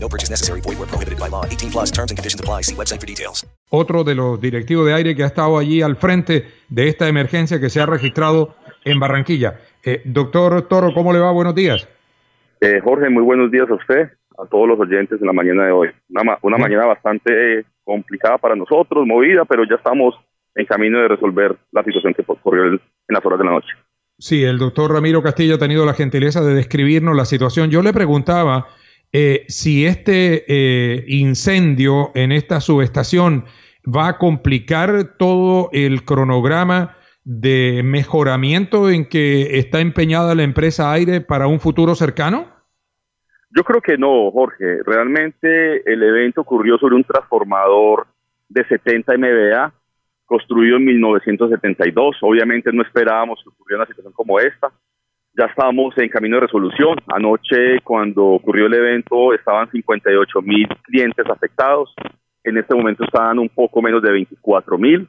No purchase necessary. Void where prohibited by law. 18 plus terms and conditions apply. See website for details. Otro de los directivos de aire que ha estado allí al frente de esta emergencia que se ha registrado en Barranquilla. Eh, doctor Toro, ¿cómo le va? Buenos días. Eh, Jorge, muy buenos días a usted, a todos los oyentes en la mañana de hoy. Una, ma- una mañana bastante eh, complicada para nosotros, movida, pero ya estamos en camino de resolver la situación que ocurrió en las horas de la noche. Sí, el doctor Ramiro Castillo ha tenido la gentileza de describirnos la situación. Yo le preguntaba eh, si este eh, incendio en esta subestación va a complicar todo el cronograma de mejoramiento en que está empeñada la empresa Aire para un futuro cercano. Yo creo que no, Jorge. Realmente el evento ocurrió sobre un transformador de 70 MVA construido en 1972. Obviamente no esperábamos que ocurriera una situación como esta. Ya estábamos en camino de resolución. Anoche, cuando ocurrió el evento, estaban 58 mil clientes afectados. En este momento están un poco menos de 24 mil.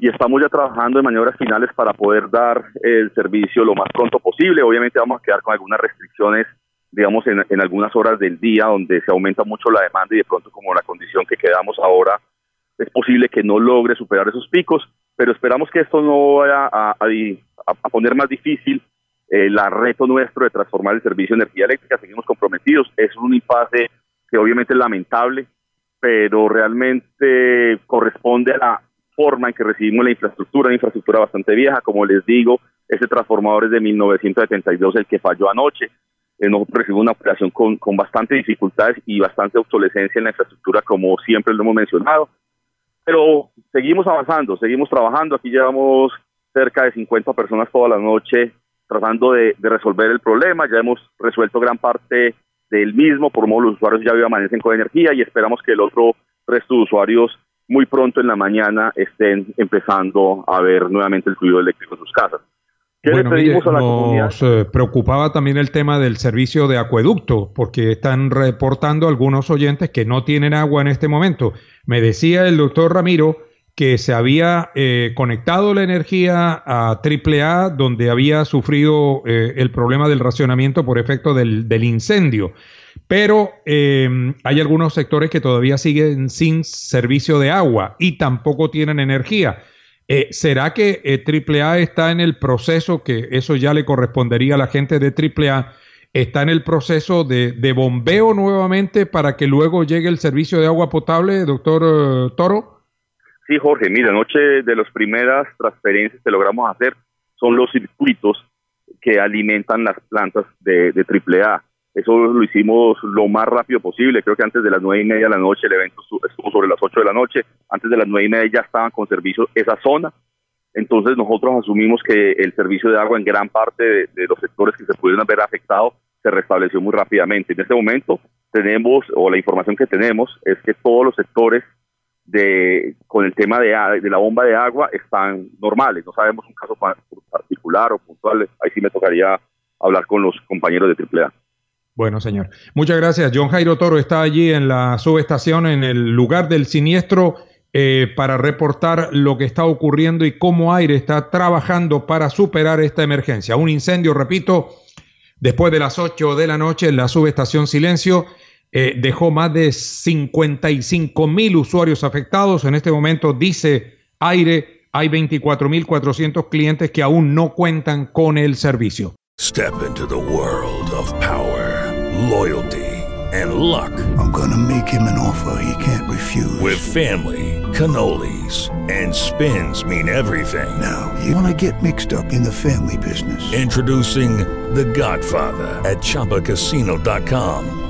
Y estamos ya trabajando en maniobras finales para poder dar el servicio lo más pronto posible. Obviamente vamos a quedar con algunas restricciones digamos, en, algunas horas del día donde se aumenta mucho la demanda y de pronto como la condición que quedamos ahora, es posible que no logre superar esos picos, pero esperamos que esto no vaya a poner más difícil el reto nuestro de transformar el servicio de energía eléctrica. Seguimos comprometidos. Es un impasse que obviamente es lamentable, pero realmente corresponde a la forma en que recibimos la infraestructura, una infraestructura bastante vieja. Como les digo, ese transformador es de 1972, el que falló anoche. Eh, nosotros recibimos una operación con, con bastante dificultades y bastante obsolescencia en la infraestructura, como siempre lo hemos mencionado. Pero seguimos avanzando, seguimos trabajando. Aquí llevamos cerca de 50 personas toda la noche tratando de, de resolver el problema. Ya hemos resuelto gran parte del mismo, por modo los usuarios ya hoy amanecen con energía y esperamos que el otro resto de usuarios muy pronto en la mañana estén empezando a ver nuevamente el fluido eléctrico en sus casas. ¿Qué Bueno, le mire, a la nos preocupaba también el tema del servicio de acueducto, porque están reportando algunos oyentes que no tienen agua en este momento. Me decía el doctor Ramiro que se había eh, conectado la energía a AAA, donde había sufrido eh, el problema del racionamiento por efecto del, incendio. Pero eh, hay algunos sectores que todavía siguen sin servicio de agua y tampoco tienen energía. Eh, ¿Será que AAA está en el proceso, que eso ya le correspondería a la gente de AAA, está en el proceso de, de bombeo nuevamente para que luego llegue el servicio de agua potable, doctor Toro? Sí, Jorge, mira, anoche de las primeras transferencias que logramos hacer son los circuitos que alimentan las plantas de, de AAA. Eso lo hicimos lo más rápido posible. Creo que antes de las nueve y media de la noche, el evento estu- estuvo sobre las ocho de la noche. Antes de las nueve y media ya estaban con servicio esa zona. Entonces nosotros asumimos que el servicio de agua en gran parte de, los sectores que se pudieron ver afectados se restableció muy rápidamente. En este momento tenemos, o la información que tenemos, es que todos los sectores de con el tema de, la bomba de agua están normales. No sabemos un caso pa- particular o puntual. Ahí sí me tocaría hablar con los compañeros de AAA. Bueno, señor. Muchas gracias. John Jairo Toro está allí en la subestación, en el lugar del siniestro, eh, para reportar lo que está ocurriendo y cómo Aire está trabajando para superar esta emergencia. Un incendio, repito, después de las 8 de la noche en la subestación Silencio. Eh, dejó más de 55 mil usuarios afectados. En este momento dice Aire, hay 24.400 clientes que aún no cuentan con el servicio. Step into the world of power, loyalty, and luck. I'm gonna make him an offer he can't refuse. With family, cannolis, and spins mean everything. now, you wanna get mixed up in the family business. Introducing The Godfather at ChumbaCasino.com.